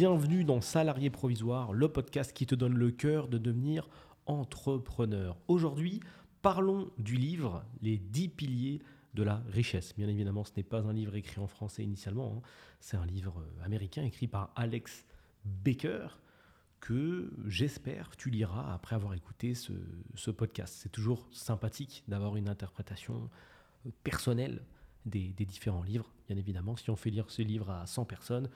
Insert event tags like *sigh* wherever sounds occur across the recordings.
Bienvenue dans Salarié Provisoire, le podcast qui te donne le cœur de devenir entrepreneur. Aujourd'hui, parlons du livre Les 10 piliers de la richesse. Bien évidemment, ce n'est pas un livre écrit en français initialement, hein. c'est un livre euh, américain écrit par Alex Baker que j'espère tu liras après avoir écouté ce, podcast. C'est toujours sympathique d'avoir une interprétation euh, personnelle des, différents livres. Bien évidemment, si on fait lire ce livre à 100 personnes,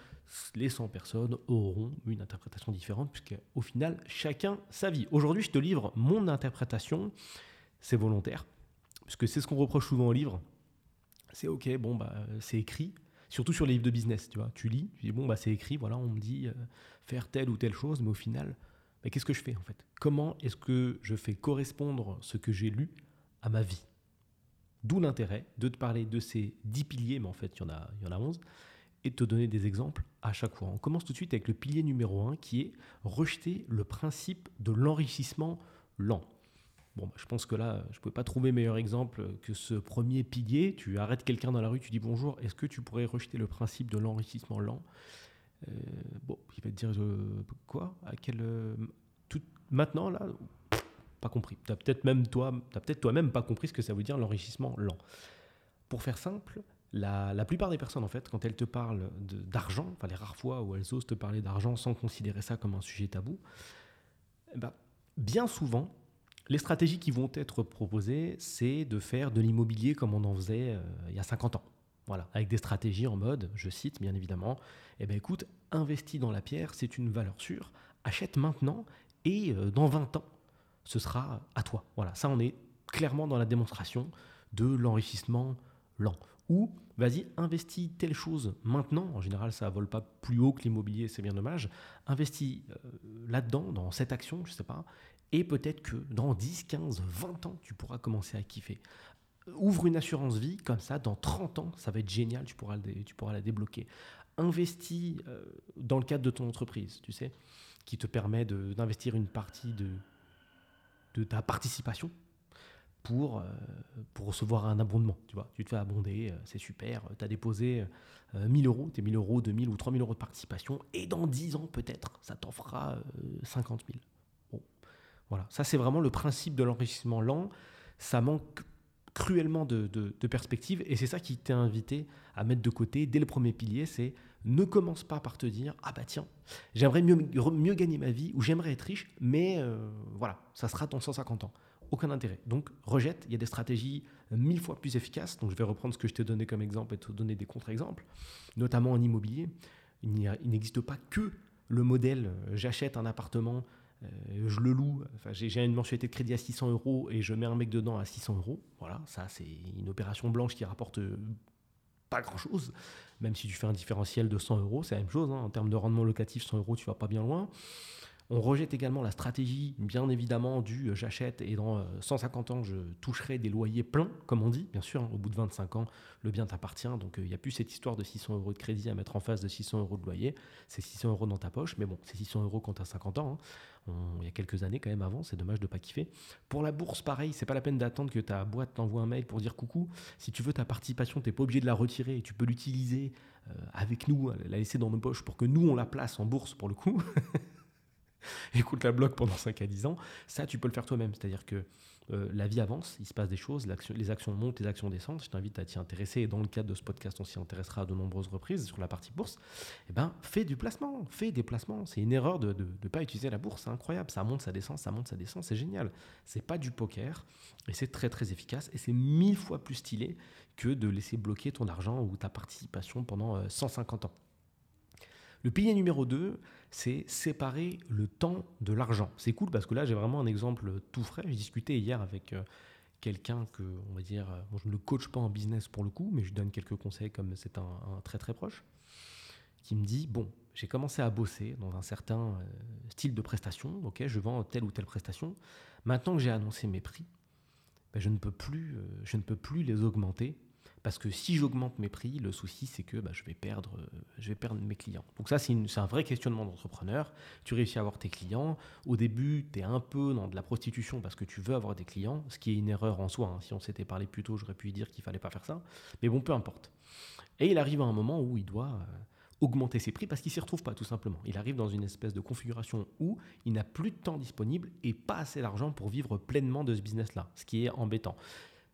les 100 personnes auront une interprétation différente, puisqu'au final, chacun sa vie. Aujourd'hui, je te livre mon interprétation, c'est volontaire, puisque c'est ce qu'on reproche souvent au livre. C'est ok, bon, bah, c'est écrit, surtout sur les livres de business, tu vois. Tu lis, tu dis, bon, bah, c'est écrit, voilà, on me dit euh, faire telle ou telle chose, mais au final, qu'est-ce que je fais en fait? Comment est-ce que je fais correspondre ce que j'ai lu à ma vie? D'où l'intérêt de te parler de ces 10 piliers, mais en fait, il y en a, il y en a 11, et de te donner des exemples à chaque fois. On commence tout de suite avec le pilier numéro 1 qui est rejeter le principe de l'enrichissement lent. Bon, je pense que là, je ne pouvais pas trouver meilleur exemple que ce premier pilier. Tu arrêtes quelqu'un dans la rue, tu dis bonjour, est-ce que tu pourrais rejeter le principe de l'enrichissement lent? Euh, Bon, il va te dire quoi? À quel, euh, Maintenant, là, pas compris. Tu as peut-être même toi, as peut-être toi-même pas compris ce que ça veut dire l'enrichissement lent. Pour faire simple, la, plupart des personnes, en fait, quand elles te parlent d'argent, enfin les rares fois où elles osent te parler d'argent sans considérer ça comme un sujet tabou, ben, bien souvent, les stratégies qui vont être proposées, c'est de faire de l'immobilier comme on en faisait euh, il y a 50 ans. Voilà, avec des stratégies en mode, je cite bien évidemment, eh ben écoute, investis dans la pierre, c'est une valeur sûre, achète maintenant et euh, dans 20 ans, ce sera à toi. Voilà, ça on est clairement dans la démonstration de l'enrichissement lent. Ou vas-y, investis telle chose maintenant, en général ça vole pas plus haut que l'immobilier, c'est bien dommage, investis euh, là-dedans, dans cette action, je sais pas, et peut-être que dans 10, 15, 20 ans, tu pourras commencer à kiffer. Ouvre une assurance vie, comme ça, dans 30 ans, ça va être génial, tu pourras, tu pourras la débloquer. Investis euh, dans le cadre de ton entreprise, tu sais, qui te permet d'investir une partie de, de ta participation pour, euh, pour recevoir un abondement. Tu vois, tu te fais abonder, euh, c'est super. Tu as déposé 1000 euros, tes 1000 euros, 2000 ou 3000 euros de participation, et dans 10 ans, peut-être, ça t'en fera 50 000. Voilà, ça c'est vraiment le principe de l'enrichissement lent. Ça manque cruellement de, perspective et c'est ça qui t'a invité à mettre de côté dès le premier pilier, c'est ne commence pas par te dire ah bah tiens j'aimerais mieux, mieux gagner ma vie ou j'aimerais être riche mais euh, voilà ça sera dans 150 ans aucun intérêt. Donc rejette il y a des stratégies mille fois plus efficaces. Donc je vais reprendre ce que je t'ai donné comme exemple et te donner des contre-exemples. Notamment en immobilier. Il n'existe pas que le modèle euh, j'achète un appartement euh, je le loue, enfin, j'ai une mensualité de crédit à 600 euros et je mets un mec dedans à 600 euros. Voilà, ça c'est une opération blanche qui rapporte pas grand chose. Même si tu fais un différentiel de 100 euros, c'est la même chose. Hein. En termes de rendement locatif, 100 euros, tu vas pas bien loin. On rejette également la stratégie, bien évidemment, du euh, j'achète et dans 150 euh, ans, je toucherai des loyers pleins, comme on dit. Bien sûr, hein, au bout de 25 ans, le bien t'appartient. Donc, il euh, n'y a plus cette histoire de 600 euros de crédit à mettre en face de 600 euros de loyer. C'est 600 euros dans ta poche. Mais bon, c'est 600 euros quand tu as 50 ans. Hein. Il y a quelques années, quand même, avant. C'est dommage de pas kiffer. Pour la bourse, pareil, c'est pas la peine d'attendre que ta boîte t'envoie un mail pour dire coucou. Si tu veux ta participation, tu n'es pas obligé de la retirer et tu peux l'utiliser avec nous, la laisser dans nos poches pour que nous, on la place en bourse pour le coup. *laughs* *laughs* écoute la blog pendant 5 à 10 ans, ça tu peux le faire toi-même. C'est-à-dire que euh, la vie avance, il se passe des choses, les actions montent, les actions descendent. Je t'invite à t'y intéresser et dans le cadre de ce podcast, on s'y intéressera de nombreuses reprises sur la partie bourse. Eh ben, fais du placement, fais des placements. C'est une erreur de ne pas utiliser la bourse, c'est incroyable. Ça monte, ça descend, ça monte, ça descend, c'est génial. C'est pas du poker et c'est très très efficace et c'est mille fois plus stylé que de laisser bloquer ton argent ou ta participation pendant 150 euh, ans. Le pilier numéro 2, c'est séparer le temps de l'argent. C'est cool parce que là, j'ai vraiment un exemple tout frais. J'ai discuté hier avec euh, quelqu'un que, on va dire, euh, je ne le coach pas en business pour le coup, mais je lui donne quelques conseils comme c'est un, très très proche, qui me dit, bon, j'ai commencé à bosser dans un certain euh, style de prestation, ok, je vends telle ou telle prestation. Maintenant que j'ai annoncé mes prix, ben, je, ne peux plus, je ne peux plus les augmenter parce que si j'augmente mes prix, le souci, c'est que bah, je, vais perdre, mes clients. Donc ça, c'est un vrai questionnement d'entrepreneur. Tu réussis à avoir tes clients. Au début, tu es un peu dans de la prostitution parce que tu veux avoir des clients, ce qui est une erreur en soi. Hein. Si on s'était parlé plus tôt, j'aurais pu dire qu'il fallait pas faire ça. Mais bon, peu importe. Et il arrive à un moment où il doit euh, augmenter ses prix parce qu'il s'y retrouve pas tout simplement. Il arrive dans une espèce de configuration où il n'a plus de temps disponible et pas assez d'argent pour vivre pleinement de ce business-là, ce qui est embêtant.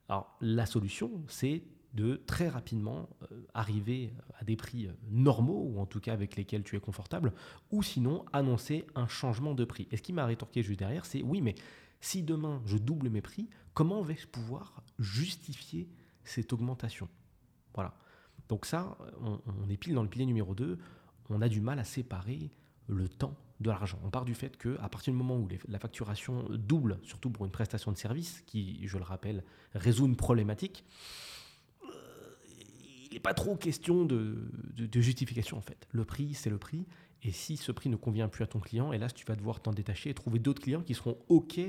Alors la solution, c'est de très rapidement euh, arriver à des prix euh, normaux, ou en tout cas avec lesquels tu es confortable, ou sinon annoncer un changement de prix. Et ce qui m'a rétorqué juste derrière, c'est oui, mais si demain je double mes prix, comment vais-je pouvoir justifier cette augmentation? Voilà. Donc ça, on, est pile dans le pilier numéro 2, on a du mal à séparer le temps de l'argent. On part du fait qu'à partir du moment où la facturation double, surtout pour une prestation de service, qui, je le rappelle, résout une problématique, pas trop question de, justification en fait. Le prix, c'est le prix. Et si ce prix ne convient plus à ton client, hélas, tu vas devoir t'en détacher et trouver d'autres clients qui seront OK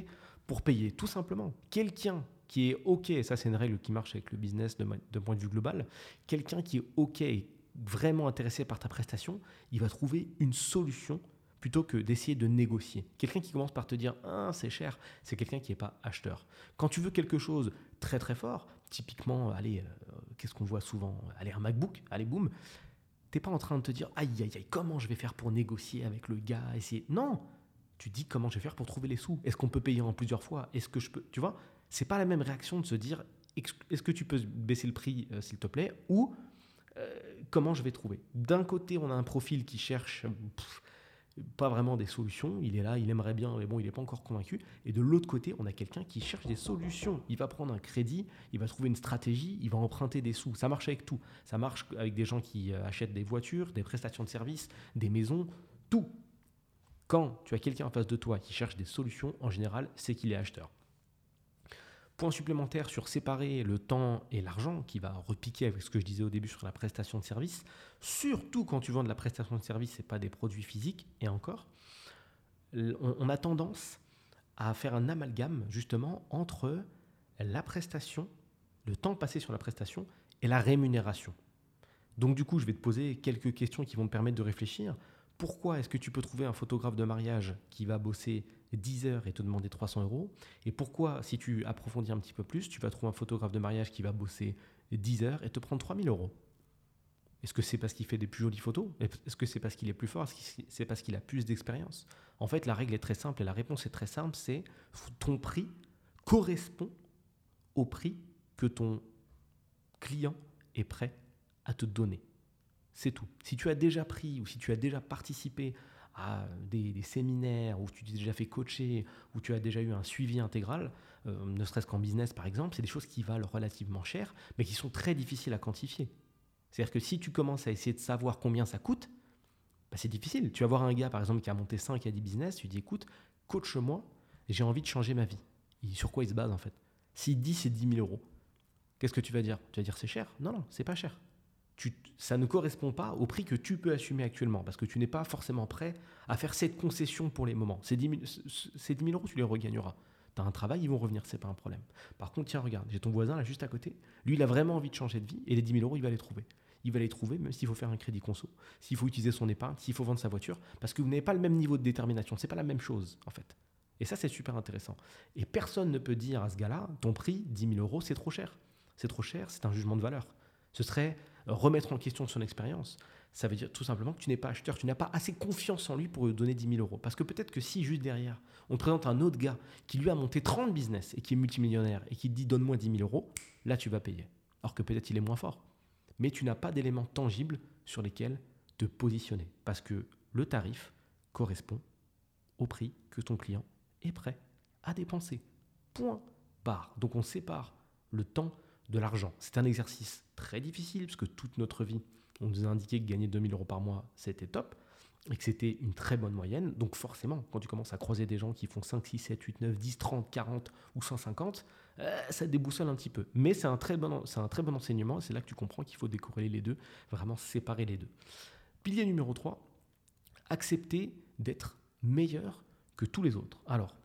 pour payer, tout simplement. Quelqu'un qui est OK, ça c'est une règle qui marche avec le business d'un point de vue global, quelqu'un qui est OK et vraiment intéressé par ta prestation, il va trouver une solution plutôt que d'essayer de négocier. Quelqu'un qui commence par te dire ah, c'est cher, c'est quelqu'un qui n'est pas acheteur. Quand tu veux quelque chose très très fort, typiquement, allez, euh, qu'est-ce qu'on voit souvent Allez, un MacBook, allez, boum, t'es pas en train de te dire aïe aïe aïe, comment je vais faire pour négocier avec le gars, essayer. Non, tu dis comment je vais faire pour trouver les sous. Est-ce qu'on peut payer en plusieurs fois Est-ce que je peux, tu vois c'est pas la même réaction de se dire est-ce que tu peux baisser le prix, euh, s'il te plaît, ou euh, comment je vais trouver. D'un côté, on a un profil qui cherche pas vraiment des solutions, il est là, il aimerait bien, mais bon, il n'est pas encore convaincu. Et de l'autre côté, on a quelqu'un qui cherche des solutions. Il va prendre un crédit, il va trouver une stratégie, il va emprunter des sous. Ça marche avec tout. Ça marche avec des gens qui euh, achètent des voitures, des prestations de services, des maisons, tout. Quand tu as quelqu'un en face de toi qui cherche des solutions, en général, c'est qu'il est acheteur. Point supplémentaire sur séparer le temps et l'argent, qui va repiquer avec ce que je disais au début sur la prestation de service, surtout quand tu vends de la prestation de service et pas des produits physiques, et encore, on, a tendance à faire un amalgame justement entre la prestation, le temps passé sur la prestation et la rémunération. Donc du coup, je vais te poser quelques questions qui vont te permettre de réfléchir. Pourquoi est-ce que tu peux trouver un photographe de mariage qui va bosser 10 heures et te demander 300 euros Et pourquoi, si tu approfondis un petit peu plus, tu vas trouver un photographe de mariage qui va bosser 10 heures et te prendre 3000 euros? Est-ce que c'est parce qu'il fait des plus jolies photos? Est-ce que c'est parce qu'il est plus fort? Est-ce que c'est parce qu'il a plus d'expérience? En fait, la règle est très simple et la réponse est très simple, c'est ton prix correspond au prix que ton client est prêt à te donner. C'est tout. Si tu as déjà pris ou si tu as déjà participé à des, séminaires, où tu t'es déjà fait coacher, où tu as déjà eu un suivi intégral, euh, ne serait-ce qu'en business par exemple, c'est des choses qui valent relativement cher, mais qui sont très difficiles à quantifier. C'est-à-dire que si tu commences à essayer de savoir combien ça coûte, bah, c'est difficile. Tu vas voir un gars par exemple qui a monté 5 à 10 business, tu dis écoute, coach-moi, j'ai envie de changer ma vie. sur quoi il se base en fait? S'il dit c'est 10 000 euros, qu'est-ce que tu vas dire? Tu vas dire c'est cher? Non, non, c'est pas cher ça ne correspond pas au prix que tu peux assumer actuellement, parce que tu n'es pas forcément prêt à faire cette concession pour les moments. Ces 10 000, euros, tu les regagneras. Tu as un travail, ils vont revenir, c'est pas un problème. Par contre, tiens, regarde, j'ai ton voisin là juste à côté. Lui, il a vraiment envie de changer de vie, et les 10 000 euros, il va les trouver. Il va les trouver, même s'il faut faire un crédit conso, s'il faut utiliser son épargne, s'il faut vendre sa voiture, parce que vous n'avez pas le même niveau de détermination. C'est pas la même chose, en fait. Et ça, c'est super intéressant. Et personne ne peut dire à ce gars-là, ton prix, 10 000 euros, c'est trop cher. C'est trop cher, c'est un jugement de valeur. Ce serait remettre en question son expérience, ça veut dire tout simplement que tu n'es pas acheteur, tu n'as pas assez confiance en lui pour lui donner 10 000 euros. Parce que peut-être que si juste derrière, on te présente un autre gars qui lui a monté 30 business et qui est multimillionnaire et qui te dit donne-moi 10 000 euros, là tu vas payer. Alors que peut-être il est moins fort. Mais tu n'as pas d'éléments tangibles sur lesquels te positionner. Parce que le tarif correspond au prix que ton client est prêt à dépenser. Point barre. Donc on sépare le temps de l'argent. C'est un exercice très difficile parce que toute notre vie, on nous a indiqué que gagner 2000 euros par mois, c'était top et que c'était une très bonne moyenne. Donc forcément, quand tu commences à croiser des gens qui font 5, 6, 7, 8, 9, 10, 30, 40 ou 150, euh, ça déboussole un petit peu. Mais c'est un, très bon, c'est un très bon enseignement. C'est là que tu comprends qu'il faut décorréler les deux, vraiment séparer les deux. Pilier numéro 3, accepter d'être meilleur que tous les autres. Alors,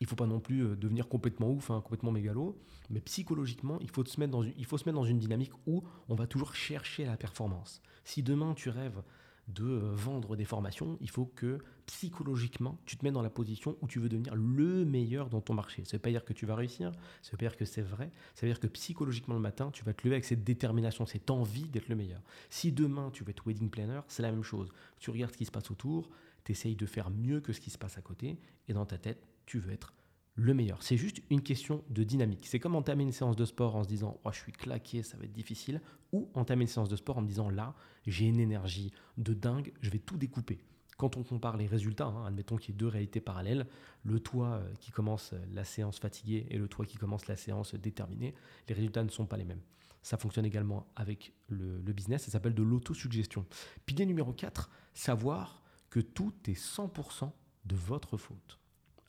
il faut pas non plus euh, devenir complètement ouf, hein, complètement mégalo, mais psychologiquement, il faut, se mettre dans une, il faut se mettre dans une dynamique où on va toujours chercher la performance. Si demain tu rêves de euh, vendre des formations, il faut que psychologiquement, tu te mets dans la position où tu veux devenir le meilleur dans ton marché. Ça ne veut pas dire que tu vas réussir, ça veut pas dire que c'est vrai, ça veut dire que psychologiquement le matin, tu vas te lever avec cette détermination, cette envie d'être le meilleur. Si demain tu veux être wedding planner, c'est la même chose. Tu regardes ce qui se passe autour, tu essayes de faire mieux que ce qui se passe à côté, et dans ta tête, tu veux être le meilleur. C'est juste une question de dynamique. C'est comme entamer une séance de sport en se disant oh, je suis claqué, ça va être difficile, ou entamer une séance de sport en me disant là, j'ai une énergie de dingue, je vais tout découper. Quand on compare les résultats, hein, admettons qu'il y ait deux réalités parallèles, le toi euh, qui commence la séance fatigué et le toi qui commence la séance déterminé, les résultats ne sont pas les mêmes. Ça fonctionne également avec le, le business, ça s'appelle de l'autosuggestion. Pilier numéro 4, savoir que tout est 100% de votre faute.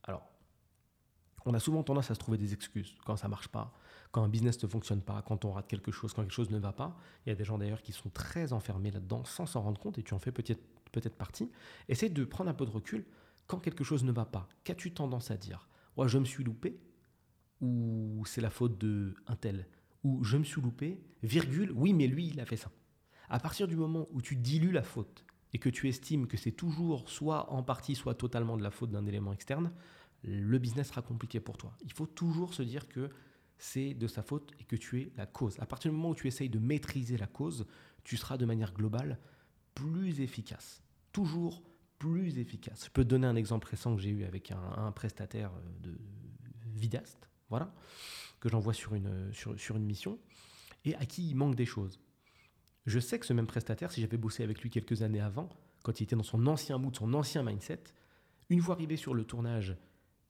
Alors, on a souvent tendance à se trouver des excuses quand ça marche pas, quand un business ne fonctionne pas, quand on rate quelque chose, quand quelque chose ne va pas. Il y a des gens d'ailleurs qui sont très enfermés là-dedans sans s'en rendre compte et tu en fais peut-être peut-être partie. Essaye de prendre un peu de recul quand quelque chose ne va pas. Qu'as-tu tendance à dire? Ouais, je me suis loupé ou c'est la faute de un tel? Ou je me suis loupé, virgule, oui mais lui il a fait ça. À partir du moment où tu dilues la faute et que tu estimes que c'est toujours soit en partie soit totalement de la faute d'un élément externe, le business sera compliqué pour toi. Il faut toujours se dire que c'est de sa faute et que tu es la cause. À partir du moment où tu essayes de maîtriser la cause, tu seras de manière globale plus efficace. Toujours plus efficace. Je peux te donner un exemple récent que j'ai eu avec un, prestataire euh, de Vidast, voilà, que j'envoie sur une, sur, sur une mission, et à qui il manque des choses. Je sais que ce même prestataire, si j'avais bossé avec lui quelques années avant, quand il était dans son ancien mood, son ancien mindset, une fois arrivé sur le tournage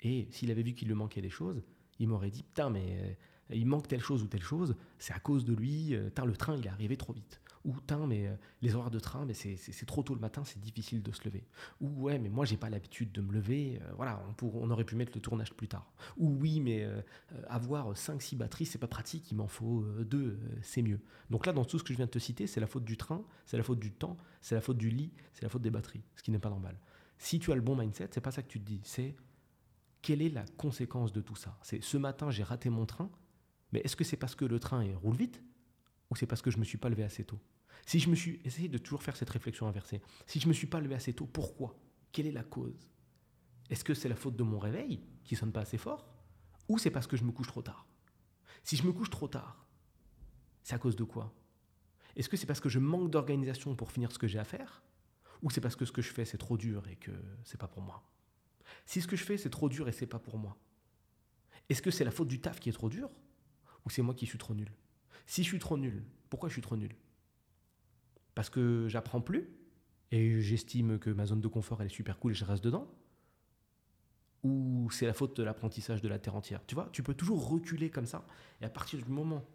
et s'il avait vu qu'il lui manquait des choses, il m'aurait dit Putain, mais euh, il manque telle chose ou telle chose, c'est à cause de lui, euh, le train il est arrivé trop vite. Ou Putain, mais euh, les horaires de train, mais c'est trop tôt le matin, c'est difficile de se lever. Ou ouais, mais moi j'ai pas l'habitude de me lever, voilà, on, on, aurait pu mettre le tournage plus tard. Ou oui, mais avoir 5-6 batteries, c'est pas pratique, il m'en faut 2, c'est mieux. Donc là, dans tout ce que je viens de te citer, c'est la faute du train, c'est la faute du temps, c'est la faute du lit, c'est la faute des batteries, ce qui n'est pas normal. Si tu as le bon mindset, c'est pas ça que tu te dis, c'est quelle est la conséquence de tout ça? C'est ce matin, j'ai raté mon train, mais est-ce que c'est parce que le train roule vite? Ou c'est parce que je ne me suis pas levé assez tôt? Si je me suis essayé de toujours faire cette réflexion inversée, si je ne me suis pas levé assez tôt, pourquoi? Quelle est la cause? Est-ce que c'est la faute de mon réveil qui sonne pas assez fort? Ou c'est parce que je me couche trop tard? Si je me couche trop tard, c'est à cause de quoi? Est-ce que c'est parce que je manque d'organisation pour finir ce que j'ai à faire? Ou c'est parce que ce que je fais c'est trop dur et que c'est pas pour moi? Si ce que je fais, c'est trop dur et c'est pas pour moi, est-ce que c'est la faute du taf qui est trop dur ou c'est moi qui suis trop nul? Si je suis trop nul, pourquoi je suis trop nul? Parce que j'apprends plus et j'estime que ma zone de confort elle est super cool et je reste dedans? Ou c'est la faute de l'apprentissage de la terre entière? Tu vois, tu peux toujours reculer comme ça et à partir du moment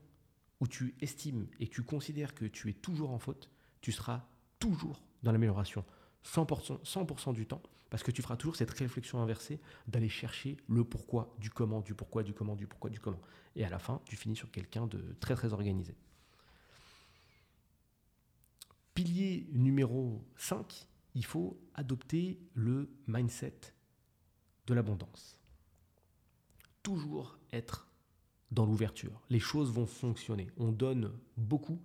où tu estimes et tu considères que tu es toujours en faute, tu seras toujours dans l'amélioration 100%, 100 du temps parce que tu feras toujours cette réflexion inversée d'aller chercher le pourquoi, du comment, du pourquoi, du comment, du pourquoi, du comment. Et à la fin, tu finis sur quelqu'un de très très organisé. Pilier numéro 5, il faut adopter le mindset de l'abondance. Toujours être dans l'ouverture. Les choses vont fonctionner. On donne beaucoup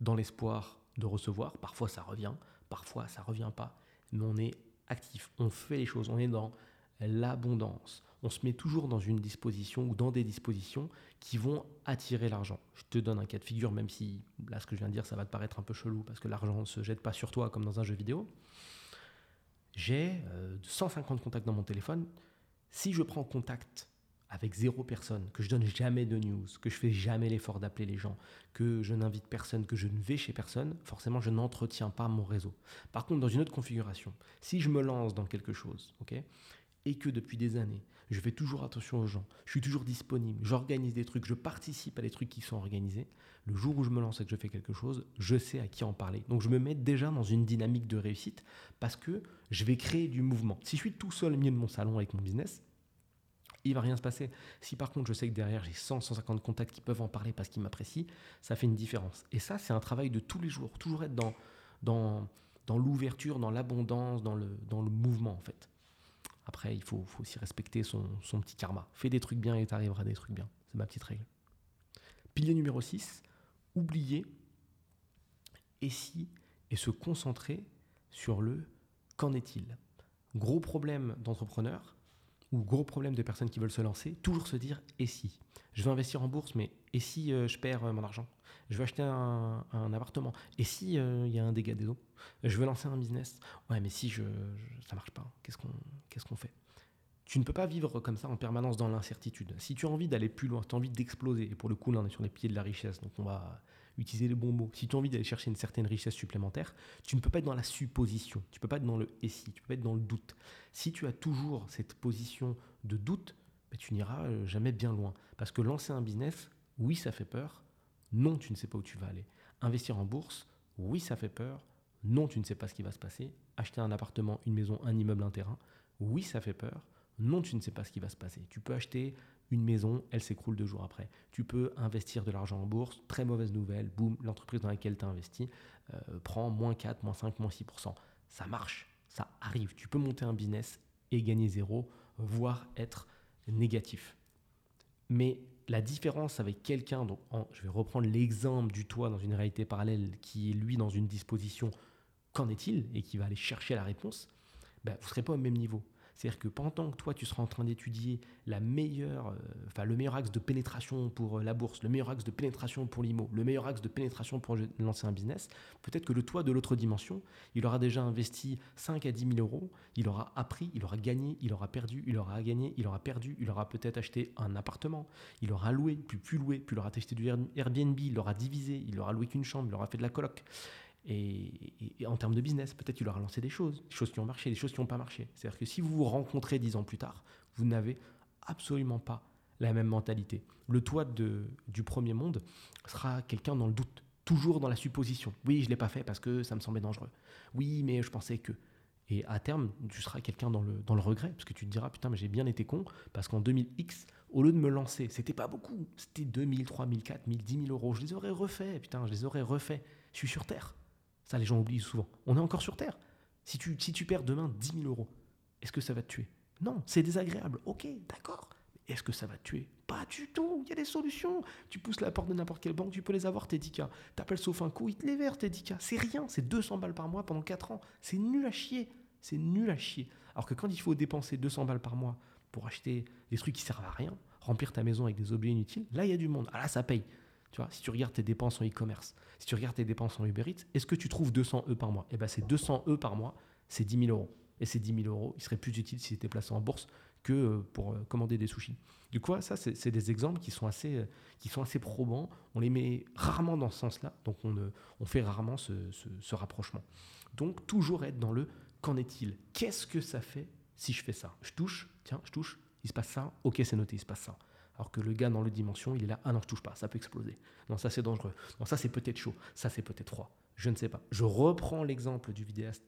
dans l'espoir de recevoir. Parfois ça revient, parfois ça revient pas. Mais on est actif, on fait les choses, on est dans l'abondance. On se met toujours dans une disposition ou dans des dispositions qui vont attirer l'argent. Je te donne un cas de figure, même si là ce que je viens de dire, ça va te paraître un peu chelou parce que l'argent ne se jette pas sur toi comme dans un jeu vidéo. J'ai 150 euh, contacts dans mon téléphone. Si je prends contact avec zéro personne, que je donne jamais de news, que je fais jamais l'effort d'appeler les gens, que je n'invite personne, que je ne vais chez personne, forcément je n'entretiens pas mon réseau. Par contre, dans une autre configuration, si je me lance dans quelque chose, ok, et que depuis des années, je fais toujours attention aux gens, je suis toujours disponible, j'organise des trucs, je participe à des trucs qui sont organisés, le jour où je me lance et que je fais quelque chose, je sais à qui en parler. Donc je me mets déjà dans une dynamique de réussite parce que je vais créer du mouvement. Si je suis tout seul au milieu de mon salon avec mon business, il va rien se passer. Si par contre je sais que derrière j'ai 100, 150 contacts qui peuvent en parler parce qu'ils m'apprécient, ça fait une différence. Et ça, c'est un travail de tous les jours. Toujours être dans, dans, dans l'ouverture, dans l'abondance, dans le, dans le mouvement en fait. Après, il faut, faut aussi respecter son, son, petit karma. Fais des trucs bien et tu arriveras à des trucs bien. C'est ma petite règle. Pilier numéro 6, oublier et si et se concentrer sur le qu'en est-il Gros problème d'entrepreneurs ou gros problème de personnes qui veulent se lancer, toujours se dire et si? Je veux investir en bourse, mais et si euh, je perds euh, mon argent? Je veux acheter un, appartement. Et si euh, il y a un dégât des eaux? Je veux lancer un business? Ouais, mais si je, ça marche pas, qu'est-ce qu'on qu'est-ce qu'on fait? Tu ne peux pas vivre comme ça en permanence dans l'incertitude. Si tu as envie d'aller plus loin, tu as envie d'exploser, et pour le coup là on est sur les pieds de la richesse, donc on va utiliser les bons mots. Si tu as envie d'aller chercher une certaine richesse supplémentaire, tu ne peux pas être dans la supposition, tu ne peux pas être dans le et si, tu peux pas être dans le doute. Si tu as toujours cette position de doute, ben, tu n'iras euh, jamais bien loin. Parce que lancer un business, oui, ça fait peur. Non, tu ne sais pas où tu vas aller. Investir en bourse, oui, ça fait peur. Non, tu ne sais pas ce qui va se passer. Acheter un appartement, une maison, un immeuble, un terrain, oui, ça fait peur. Non, tu ne sais pas ce qui va se passer. Tu peux acheter une maison, elle s'écroule deux jours après. Tu peux investir de l'argent en bourse, très mauvaise nouvelle, boum, l'entreprise dans laquelle tu as investi euh, prend moins 4, moins 5, moins 6%. Ça marche, ça arrive. Tu peux monter un business et gagner zéro, voire être négatif. Mais la différence avec quelqu'un, donc je vais reprendre l'exemple du toit dans une réalité parallèle qui est lui dans une disposition, qu'en est-il et qui va aller chercher la réponse, ben, vous ne serez pas au même niveau. C'est-à-dire que pendant que toi, tu seras en train d'étudier la meilleure, euh, le meilleur axe de pénétration pour euh, la bourse, le meilleur axe de pénétration pour l'IMO, le meilleur axe de pénétration pour lancer un business, peut-être que le toi de l'autre dimension, il aura déjà investi 5 à 10 000 euros, il aura appris, il aura gagné, il aura perdu, il aura gagné, il aura perdu, il aura peut-être acheté un appartement, il aura loué, puis plus loué, puis il aura acheté du Airbnb, il aura divisé, il aura loué qu'une chambre, il aura fait de la coloc. Et, en termes de business, peut-être qu'il aura lancé des choses, des choses qui ont marché, des choses qui n'ont pas marché. C'est-à-dire que si vous vous rencontrez dix ans plus tard, vous n'avez absolument pas la même mentalité. Le toit de, du premier monde sera quelqu'un dans le doute, toujours dans la supposition. Oui, je ne l'ai pas fait parce que ça me semblait dangereux. Oui, mais je pensais que. Et à terme, tu seras quelqu'un dans le, dans le regret, parce que tu te diras, putain, mais j'ai bien été con, parce qu'en 2000X, au lieu de me lancer, c'était pas beaucoup, c'était 2000, 3000, 4000, 10 000 euros, je les aurais refaits, putain, je les aurais refaits. Je suis sur Terre. Ça, les gens oublient souvent. On est encore sur Terre. Si tu, si tu perds demain 10 000 euros, est-ce que ça va te tuer? Non, c'est désagréable. Ok, d'accord. Est-ce que ça va te tuer? Pas du tout. Il y a des solutions. Tu pousses la porte de n'importe quelle banque, tu peux les avoir, tes 10 cas. T'appelles Sofinco, ils te les verrent, tes 10 cas. C'est rien. C'est 200 balles par mois pendant 4 ans. C'est nul à chier. C'est nul à chier. Alors que quand il faut dépenser 200 balles par mois pour acheter des trucs qui servent à rien, remplir ta maison avec des objets inutiles, là, il y a du monde. Ah là, ça paye. Si tu regardes tes dépenses en e-commerce, si tu regardes tes dépenses en Uber Eats, est-ce que tu trouves 200 E par mois? Eh bien, c'est 200 E par mois, c'est 10 000 euros. Et ces 10 000 euros, ils seraient plus utiles s'ils étaient placés en bourse que euh, pour euh, commander des sushis. Du coup, ça, c'est des exemples qui sont, assez, euh, qui sont assez probants. On les met rarement dans ce sens-là, donc on, on fait rarement ce, ce rapprochement. Donc, toujours être dans le qu'en est-il? Qu'est-ce que ça fait si je fais ça? Je touche, tiens, je touche, il se passe ça, ok, c'est noté, il se passe ça. Alors que le gars dans le dimension, il est là, ah non, je touche pas, ça peut exploser. Non, ça c'est dangereux. Non, ça c'est peut-être chaud, ça c'est peut-être froid. Je ne sais pas. Je reprends l'exemple du vidéaste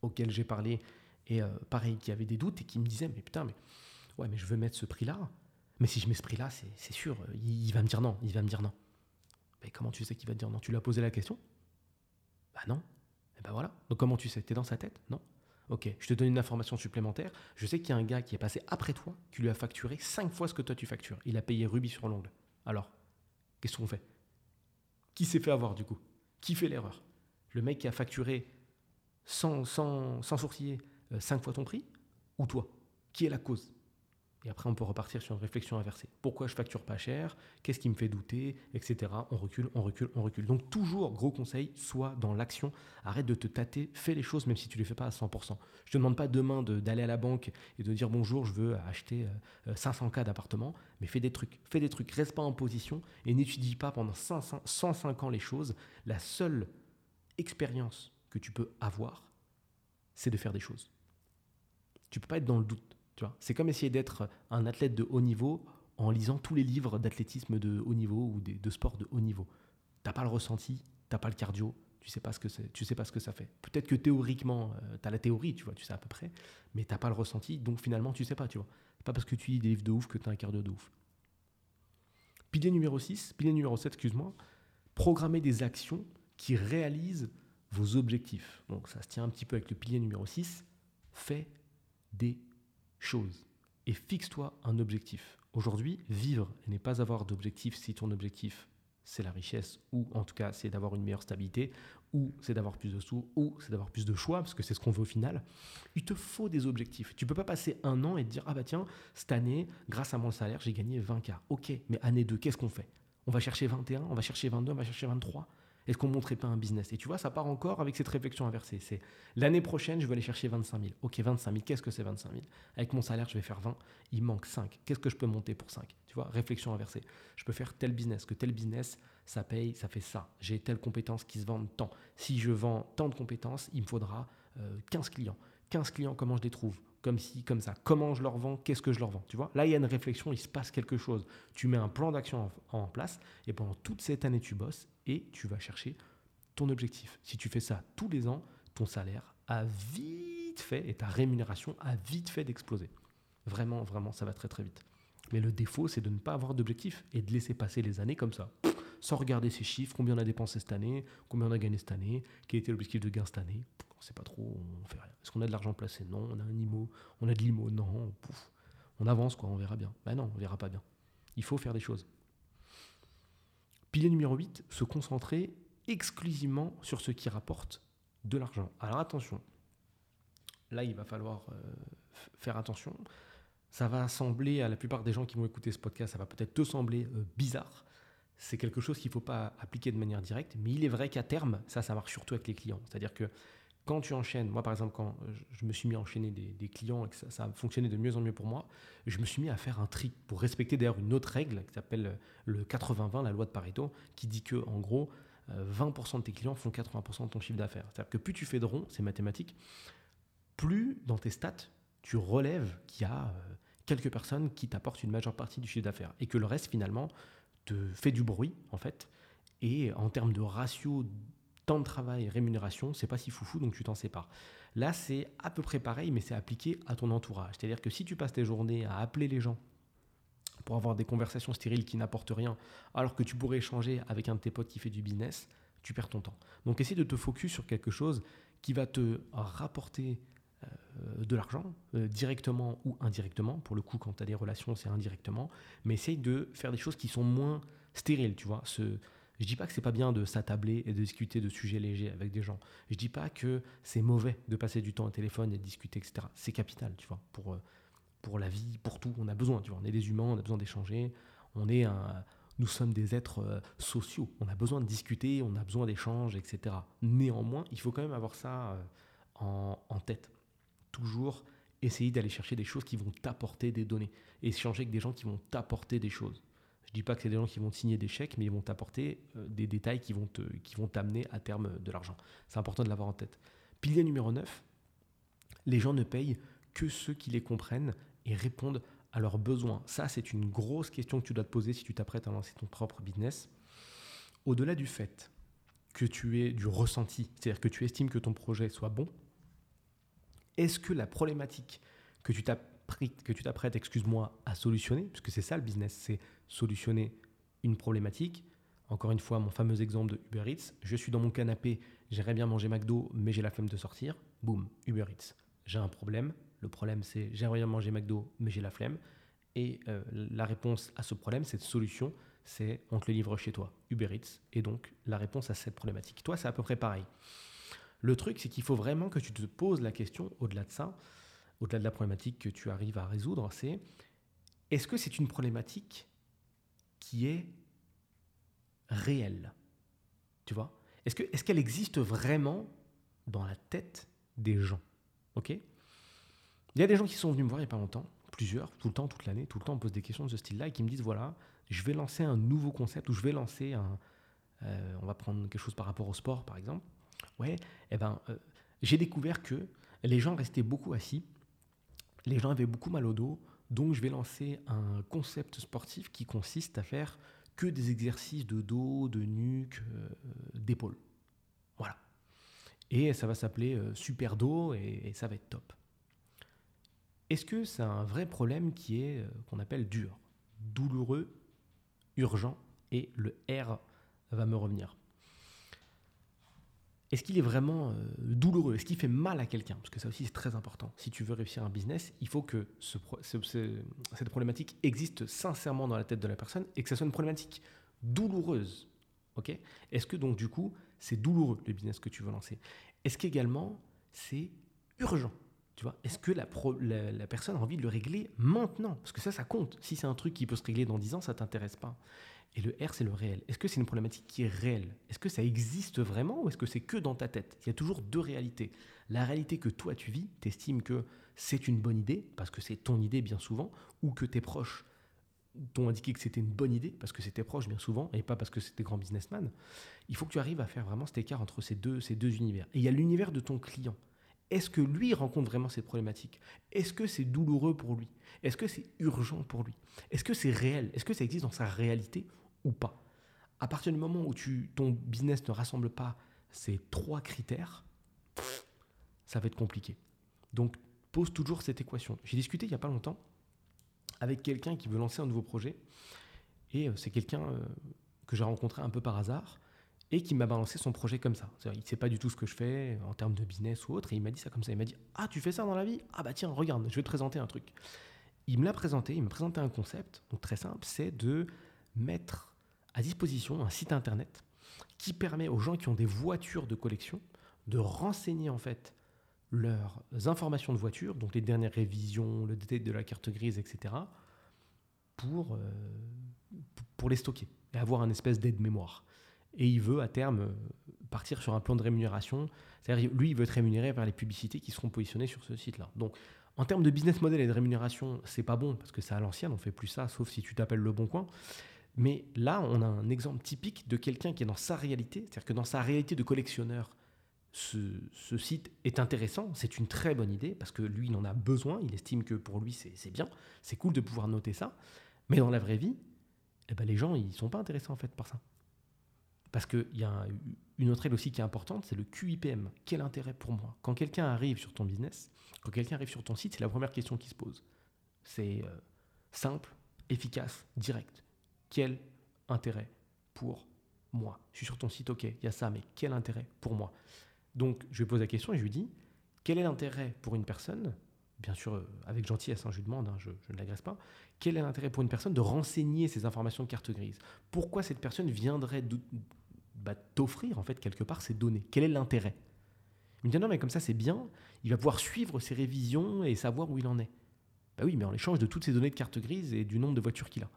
auquel j'ai parlé, et euh, pareil, qui avait des doutes et qui me disait, mais putain, mais ouais, mais je veux mettre ce prix-là. Mais si je mets ce prix-là, c'est sûr, il, va me dire non, il va me dire non. Mais comment tu sais qu'il va dire non? Tu lui as posé la question? Bah non. Et ben voilà. Donc comment tu sais? T'es dans sa tête? Non. Ok, je te donne une information supplémentaire. Je sais qu'il y a un gars qui est passé après toi, qui lui a facturé 5 fois ce que toi tu factures. Il a payé rubis sur l'ongle. Alors, qu'est-ce qu'on fait? Qui s'est fait avoir du coup? Qui fait l'erreur? Le mec qui a facturé sans, sans, sans sourciller 5 euh, fois ton prix? Ou toi? Qui est la cause? Et après, on peut repartir sur une réflexion inversée. Pourquoi je facture pas cher? Qu'est-ce qui me fait douter? Etc. On recule, on recule, on recule. Donc toujours, gros conseil, sois dans l'action. Arrête de te tâter. Fais les choses même si tu ne les fais pas à 100%. Je te demande pas demain d'aller à la banque et de dire bonjour, je veux acheter 500 euh, cas d'appartement. Mais fais des trucs. Fais des trucs. Reste pas en position et n'étudie pas pendant 105 ans les choses. La seule expérience que tu peux avoir, c'est de faire des choses. Tu peux pas être dans le doute c'est comme essayer d'être un athlète de haut niveau en lisant tous les livres d'athlétisme de haut niveau ou de, sport de haut niveau. T'as pas le ressenti, t'as pas le cardio, tu sais pas ce que tu sais pas ce que ça fait. Peut-être que théoriquement, euh, tu as la théorie, tu vois, tu sais à peu près, mais t'as pas le ressenti, donc finalement tu sais pas, tu vois. Pas parce que tu lis des livres de ouf que tu as un cardio de ouf. Pilier numéro 6, pilier numéro 7, excuse-moi, programmer des actions qui réalisent vos objectifs. Donc ça se tient un petit peu avec le pilier numéro 6, fais des chose et fixe-toi un objectif. Aujourd'hui, vivre et ne pas avoir d'objectif si ton objectif c'est la richesse, ou en tout cas c'est d'avoir une meilleure stabilité, ou c'est d'avoir plus de sous, ou c'est d'avoir plus de choix, parce que c'est ce qu'on veut au final, il te faut des objectifs. Tu peux pas passer un an et te dire, ah bah tiens, cette année, grâce à mon salaire, j'ai gagné 20K. Ok, mais année 2, qu'est-ce qu'on fait? On va chercher 21, on va chercher 22, on va chercher 23 est-ce qu'on ne montrait pas un business? Et tu vois, ça part encore avec cette réflexion inversée. C'est l'année prochaine, je vais aller chercher 25 000. Ok, 25 000, qu'est-ce que c'est 25 000 Avec mon salaire, je vais faire 20. Il manque 5. Qu'est-ce que je peux monter pour 5 Tu vois, réflexion inversée. Je peux faire tel business, que tel business, ça paye, ça fait ça. J'ai telle compétence qui se vendent tant. Si je vends tant de compétences, il me faudra 15 euh, clients. 15 clients, comment je les trouve? Comme si, comme ça. Comment je leur vends? Qu'est-ce que je leur vends? Tu vois Là, il y a une réflexion, il se passe quelque chose. Tu mets un plan d'action en, en, place et pendant toute cette année, tu bosses et tu vas chercher ton objectif. Si tu fais ça tous les ans, ton salaire a vite fait et ta rémunération a vite fait d'exploser. Vraiment, vraiment, ça va très très vite. Mais le défaut, c'est de ne pas avoir d'objectif et de laisser passer les années comme ça, sans regarder ces chiffres, combien on a dépensé cette année, combien on a gagné cette année, quel était l'objectif de gain cette année. On ne sait pas trop, on fait rien. Est-ce qu'on a de l'argent placé? Non. On a un IMO On a de l'IMO? Non. On avance, quoi, on verra bien. Ben non, on verra pas bien. Il faut faire des choses. Pilier numéro 8, se concentrer exclusivement sur ce qui rapporte de l'argent. Alors attention, là il va falloir euh, faire attention. Ça va sembler à la plupart des gens qui vont écouter ce podcast, ça va peut-être te sembler euh, bizarre. C'est quelque chose qu'il ne faut pas appliquer de manière directe, mais il est vrai qu'à terme, ça, ça marche surtout avec les clients. C'est-à-dire que quand tu enchaînes, moi par exemple, quand je me suis mis à enchaîner des, clients et que ça, a fonctionné de mieux en mieux pour moi, je me suis mis à faire un tri pour respecter d'ailleurs une autre règle qui s'appelle le 80-20, la loi de Pareto, qui dit que en gros, 20% euh, de tes clients font 80% de ton chiffre d'affaires. C'est-à-dire que plus tu fais de ronds, c'est mathématique, plus dans tes stats, tu relèves qu'il y a euh, quelques personnes qui t'apportent une majeure partie du chiffre d'affaires et que le reste finalement te fait du bruit en fait. Et en termes de ratio temps de travail, rémunération, c'est pas si foufou donc tu t'en sépares. Là, c'est à peu près pareil, mais c'est appliqué à ton entourage. C'est-à-dire que si tu passes tes journées à appeler les gens pour avoir des conversations stériles qui n'apportent rien, alors que tu pourrais échanger avec un de tes potes qui fait du business, tu perds ton temps. Donc essaie de te focus sur quelque chose qui va te rapporter euh, de l'argent, euh, directement ou indirectement. Pour le coup, quand tu as des relations, c'est indirectement. Mais essaye de faire des choses qui sont moins stériles, tu vois. Je dis pas que c'est pas bien de s'attabler et de discuter de sujets légers avec des gens. Je dis pas que c'est mauvais de passer du temps au téléphone et de discuter, etc. C'est capital, tu vois, pour, euh, pour la vie, pour tout. On a besoin, tu vois. On est des humains, on a besoin d'échanger. On est un, nous sommes des êtres euh, sociaux. On a besoin de discuter, on a besoin d'échanges, etc. Néanmoins, il faut quand même avoir ça euh, en, en, tête. Toujours essayer d'aller chercher des choses qui vont t'apporter des données. Échanger avec des gens qui vont t'apporter des choses. Je ne dis pas que c'est des gens qui vont signer des chèques, mais ils vont t'apporter euh, des détails qui vont, qui vont t'amener à terme de l'argent. C'est important de l'avoir en tête. Pilier numéro 9, les gens ne payent que ceux qui les comprennent et répondent à leurs besoins. Ça, c'est une grosse question que tu dois te poser si tu t'apprêtes à lancer ton propre business. Au-delà du fait que tu aies du ressenti, c'est-à-dire que tu estimes que ton projet soit bon, est-ce que la problématique que tu t'apprêtes, excuse-moi, à solutionner, puisque c'est ça le business, c'est solutionner une problématique. Encore une fois, mon fameux exemple de Uber Eats. Je suis dans mon canapé, j'aimerais bien manger McDo, mais j'ai la flemme de sortir. Boum, Uber Eats. J'ai un problème, le problème, c'est j'aimerais bien manger McDo, mais j'ai la flemme. Et euh, la réponse à ce problème, cette solution, c'est on te le livre chez toi, Uber Eats. Et donc, la réponse à cette problématique. Toi, c'est à peu près pareil. Le truc, c'est qu'il faut vraiment que tu te poses la question, au-delà de ça, au-delà de la problématique que tu arrives à résoudre, c'est est-ce que c'est une problématique qui est réelle Tu vois? Est-ce qu'elle est existe vraiment dans la tête des gens? Ok? Il y a des gens qui sont venus me voir il n'y a pas longtemps, plusieurs, tout le temps, toute l'année, tout le temps, on pose des questions de ce style-là et qui me disent voilà, je vais lancer un nouveau concept ou je vais lancer un. Euh, on va prendre quelque chose par rapport au sport, par exemple. Ouais, eh ben, euh, j'ai découvert que les gens restaient beaucoup assis, les gens avaient beaucoup mal au dos, donc je vais lancer un concept sportif qui consiste à faire que des exercices de dos, de nuque, euh, d'épaule. Voilà. Et ça va s'appeler Super Dos et ça va être top. Est-ce que c'est un vrai problème qui est euh, qu'on appelle dur, douloureux, urgent et le R va me revenir? Est-ce qu'il est vraiment euh, douloureux? Est-ce qu'il fait mal à quelqu'un? Parce que ça aussi c'est très important. Si tu veux réussir un business, il faut que cette problématique existe sincèrement dans la tête de la personne et que ça soit une problématique douloureuse. Ok? Est-ce que donc du coup, c'est douloureux le business que tu veux lancer? Est-ce qu'également, c'est urgent? Tu vois, est-ce que la, personne a envie de le régler maintenant? Parce que ça, ça compte. Si c'est un truc qui peut se régler dans 10 ans, ça t'intéresse pas. Et le R, c'est le réel. Est-ce que c'est une problématique qui est réelle? Est-ce que ça existe vraiment ou est-ce que c'est que dans ta tête? Il y a toujours deux réalités. La réalité que toi, tu vis, tu que c'est une bonne idée, parce que c'est ton idée bien souvent, ou que tes proches t'ont indiqué que c'était une bonne idée, parce que c'était proche bien souvent, et pas parce que c'était grand businessman. Il faut que tu arrives à faire vraiment cet écart entre ces deux, ces deux univers. Et il y a l'univers de ton client. Est-ce que lui rencontre vraiment cette problématique? Est-ce que c'est douloureux pour lui? Est-ce que c'est urgent pour lui? Est-ce que c'est réel? Est-ce que ça existe dans sa réalité ou pas À partir du moment où tu, ton business ne rassemble pas ces trois critères, ça va être compliqué. Donc, pose toujours cette équation. J'ai discuté il n'y a pas longtemps avec quelqu'un qui veut lancer un nouveau projet. Et euh, c'est quelqu'un euh, que j'ai rencontré un peu par hasard et qui m'a balancé son projet comme ça. Il ne sait pas du tout ce que je fais en termes de business ou autre. Et il m'a dit ça comme ça. Il m'a dit Ah, tu fais ça dans la vie? Ah, bah tiens, regarde, je vais te présenter un truc. Il me l'a présenté. Il m'a présenté un concept, donc très simple c'est de mettre à disposition un site internet qui permet aux gens qui ont des voitures de collection de renseigner en fait leurs informations de voiture, donc les dernières révisions, le détail de la carte grise, etc., pour, euh, pour les stocker et avoir un espèce d'aide-mémoire. Et il veut à terme partir sur un plan de rémunération. C'est-à-dire, lui, il veut être rémunéré vers les publicités qui seront positionnées sur ce site-là. Donc, en termes de business model et de rémunération, c'est pas bon parce que c'est à l'ancienne, on fait plus ça, sauf si tu t'appelles le bon coin. Mais là, on a un exemple typique de quelqu'un qui est dans sa réalité, c'est-à-dire que dans sa réalité de collectionneur, ce, site est intéressant, c'est une très bonne idée, parce que lui, il en a besoin, il estime que pour lui, c'est bien, c'est cool de pouvoir noter ça. Mais dans la vraie vie, eh ben, les gens, ils sont pas intéressés en fait par ça. Parce qu'il y a une autre règle aussi qui est importante, c'est le QIPM. Quel intérêt pour moi? Quand quelqu'un arrive sur ton business, quand quelqu'un arrive sur ton site, c'est la première question qui se pose. C'est euh, simple, efficace, direct. Quel intérêt pour moi? Je suis sur ton site, ok, il y a ça, mais quel intérêt pour moi? Donc, je lui pose la question et je lui dis quel est l'intérêt pour une personne Bien sûr, euh, avec gentillesse, hein, je lui demande, hein, je, ne l'agresse pas. Quel est l'intérêt pour une personne de renseigner ces informations de carte grise? Pourquoi cette personne viendrait bah, t'offrir en fait quelque part ces données? Quel est l'intérêt? Il me dit non, mais comme ça c'est bien, il va pouvoir suivre ses révisions et savoir où il en est. Bah oui, mais en échange de toutes ces données de carte grise et du nombre de voitures qu'il a.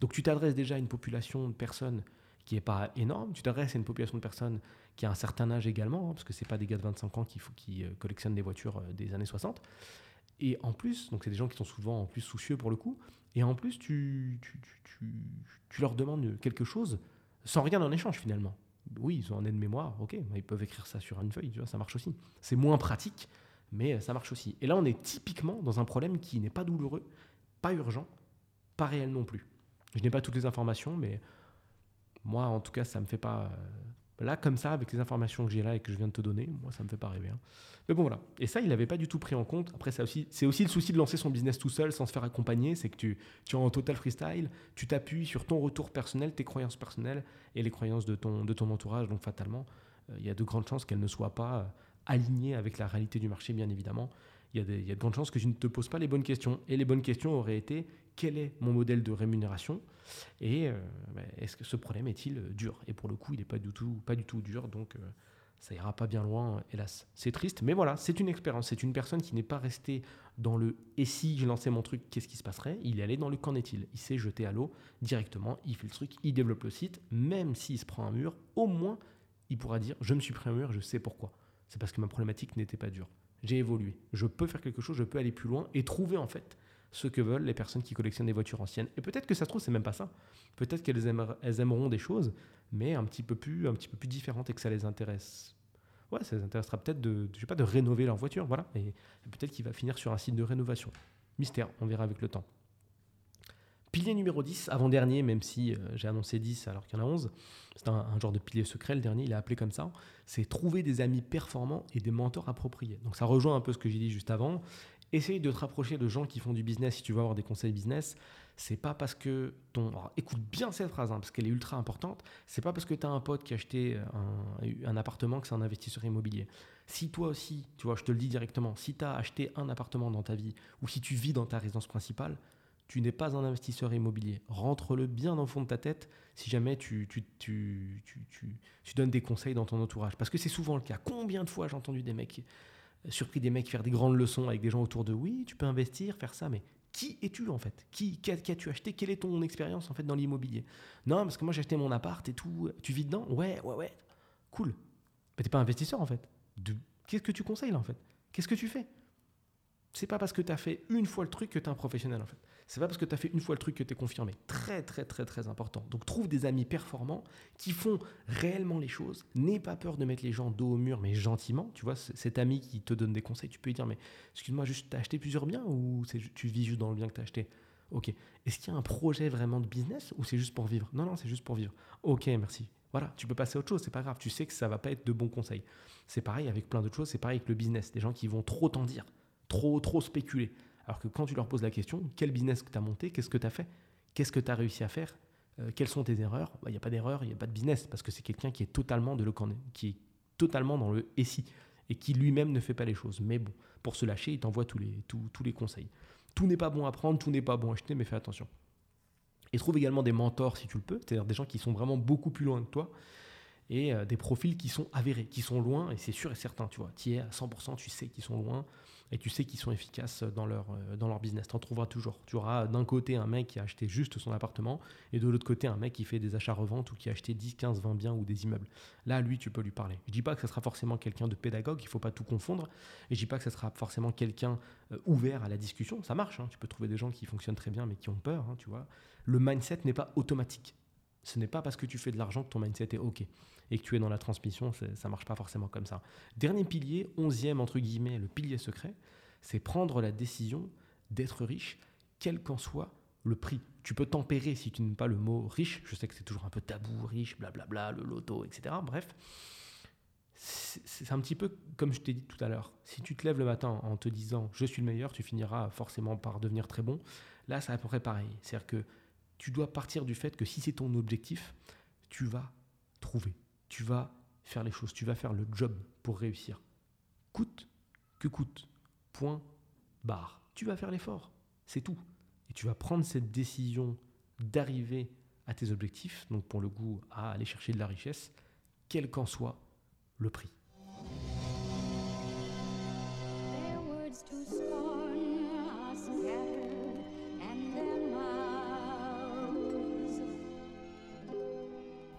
Donc tu t'adresses déjà à une population de personnes qui n'est pas énorme. Tu t'adresses à une population de personnes qui a un certain âge également, hein, parce que ce pas des gars de 25 ans qui, qui euh, collectionnent des voitures euh, des années 60. Et en plus, donc c'est des gens qui sont souvent en plus soucieux pour le coup, et en plus tu, tu, tu, tu leur demandes quelque chose sans rien en échange finalement. Oui, ils ont un aide-mémoire, ok, ils peuvent écrire ça sur une feuille, tu vois, ça marche aussi. C'est moins pratique, mais euh, ça marche aussi. Et là, on est typiquement dans un problème qui n'est pas douloureux, pas urgent, pas réel non plus. Je n'ai pas toutes les informations, mais moi, en tout cas, ça me fait pas. Euh, là, comme ça, avec les informations que j'ai là et que je viens de te donner, moi, ça me fait pas rêver. Hein. Mais bon, voilà. Et ça, il n'avait pas du tout pris en compte. Après, c'est aussi, le souci de lancer son business tout seul sans se faire accompagner. C'est que tu, es en total freestyle, tu t'appuies sur ton retour personnel, tes croyances personnelles et les croyances de ton, de ton entourage. Donc, fatalement, euh, il y a de grandes chances qu'elles ne soient pas euh, alignées avec la réalité du marché, bien évidemment. Il y, a de grandes chances que tu ne te poses pas les bonnes questions. Et les bonnes questions auraient été quel est mon modèle de rémunération? Et euh, bah, est-ce que ce problème est-il euh, dur? Et pour le coup, il n'est pas du tout, pas du tout dur, donc euh, ça ira pas bien loin, hélas. C'est triste, mais voilà, c'est une expérience. C'est une personne qui n'est pas restée dans le et si je lançais mon truc, qu'est-ce qui se passerait? Il est allé dans le qu'en est-il? Il s'est jeté à l'eau directement, il fait le truc, il développe le site, même s'il se prend un mur, au moins il pourra dire je me suis pris un mur, je sais pourquoi. C'est parce que ma problématique n'était pas dure. J'ai évolué. Je peux faire quelque chose, je peux aller plus loin et trouver en fait ce que veulent les personnes qui collectionnent des voitures anciennes. Et peut-être que ça se trouve, c'est même pas ça. Peut-être qu'elles elles aimeront des choses, mais un petit peu plus, un petit peu plus différentes et que ça les intéresse. Ouais, ça les intéressera peut-être de, pas, de rénover leur voiture, voilà. Et, peut-être qu'il va finir sur un site de rénovation. Mystère, on verra avec le temps. Pilier numéro 10, avant-dernier, même si euh, j'ai annoncé 10 alors qu'il y en a 11. C'est un, genre de pilier secret, le dernier, il est appelé comme ça. C'est trouver des amis performants et des mentors appropriés. Donc ça rejoint un peu ce que j'ai dit juste avant essaye de te rapprocher de gens qui font du business si tu veux avoir des conseils business. C'est pas parce que ton. écoute bien cette phrase, hein, parce qu'elle est ultra importante. C'est pas parce que tu as un pote qui a acheté un, un appartement que c'est un investisseur immobilier. Si toi aussi, tu vois, je te le dis directement, si tu as acheté un appartement dans ta vie ou si tu vis dans ta résidence principale, tu n'es pas un investisseur immobilier. Rentre-le bien dans le fond de ta tête si jamais tu, tu, tu, tu, donnes des conseils dans ton entourage. Parce que c'est souvent le cas. Combien de fois j'ai entendu des mecs, euh, surpris des mecs faire des grandes leçons avec des gens autour de oui, tu peux investir, faire ça, mais qui es-tu en fait? Qui qu'as-tu acheté? Quelle est ton expérience en fait dans l'immobilier? Non, parce que moi j'ai acheté mon appart et tout. Tu vis dedans? Ouais, ouais, ouais. Cool. Mais t'es pas investisseur en fait. Qu'est-ce que tu conseilles là en fait? Qu'est-ce que tu fais? C'est pas parce que tu as fait une fois le truc que tu es un professionnel en fait. C'est pas parce que tu as fait une fois le truc que tu es confirmé. Très, très, très, très important. Donc trouve des amis performants qui font réellement les choses. N'aie pas peur de mettre les gens dos au mur, mais gentiment. Tu vois, cet ami qui te donne des conseils, tu peux lui dire Mais excuse-moi, juste, t'as acheté plusieurs biens ou tu vis juste dans le bien que tu as acheté? Ok. Est-ce qu'il y a un projet vraiment de business ou c'est juste pour vivre? Non, non, c'est juste pour vivre. Ok, merci. Voilà, tu peux passer à autre chose, c'est pas grave. Tu sais que ça va pas être de bons conseils. C'est pareil avec plein d'autres choses, c'est pareil avec le business. Des gens qui vont trop t'en dire, trop, trop spéculer. Alors que quand tu leur poses la question, quel business que tu as monté, qu'est-ce que tu as fait, qu'est-ce que tu as réussi à faire, euh, quelles sont tes erreurs, il bah, n'y a pas d'erreur, il n'y a pas de business, parce que c'est quelqu'un qui est totalement de le qui est totalement dans le SI et qui lui-même ne fait pas les choses. Mais bon, pour se lâcher, il t'envoie tous les, tous, les conseils. Tout n'est pas bon à prendre, tout n'est pas bon à acheter, mais fais attention. Et trouve également des mentors si tu le peux, c'est-à-dire des gens qui sont vraiment beaucoup plus loin que toi et euh, des profils qui sont avérés, qui sont loin, et c'est sûr et certain, tu vois, tu es à 100%, tu sais qu'ils sont loin, et tu sais qu'ils sont efficaces dans leur, euh, dans leur business. Tu en trouveras toujours. Tu auras d'un côté un mec qui a acheté juste son appartement et de l'autre côté un mec qui fait des achats-reventes ou qui a acheté 10, 15, 20 biens ou des immeubles. Là, lui, tu peux lui parler. Je dis pas que ce sera forcément quelqu'un de pédagogue, il faut pas tout confondre. Et je dis pas que ce sera forcément quelqu'un euh, ouvert à la discussion. Ça marche. Hein. Tu peux trouver des gens qui fonctionnent très bien mais qui ont peur. Hein, tu vois. Le mindset n'est pas automatique. Ce n'est pas parce que tu fais de l'argent que ton mindset est OK et que tu es dans la transmission, ça marche pas forcément comme ça. Dernier pilier, onzième entre guillemets, le pilier secret, c'est prendre la décision d'être riche, quel qu'en soit le prix. Tu peux tempérer si tu n'aimes pas le mot riche. Je sais que c'est toujours un peu tabou, riche, blablabla, le loto, etc. Bref, c'est un petit peu comme je t'ai dit tout à l'heure. Si tu te lèves le matin en te disant je suis le meilleur, tu finiras forcément par devenir très bon. Là, c'est à peu près pareil. C'est-à-dire que tu dois partir du fait que si c'est ton objectif, tu vas trouver, tu vas faire les choses, tu vas faire le job pour réussir. Coûte que coûte point barre. Tu vas faire l'effort, c'est tout. Et tu vas prendre cette décision d'arriver à tes objectifs, donc pour le goût à aller chercher de la richesse, quel qu'en soit le prix.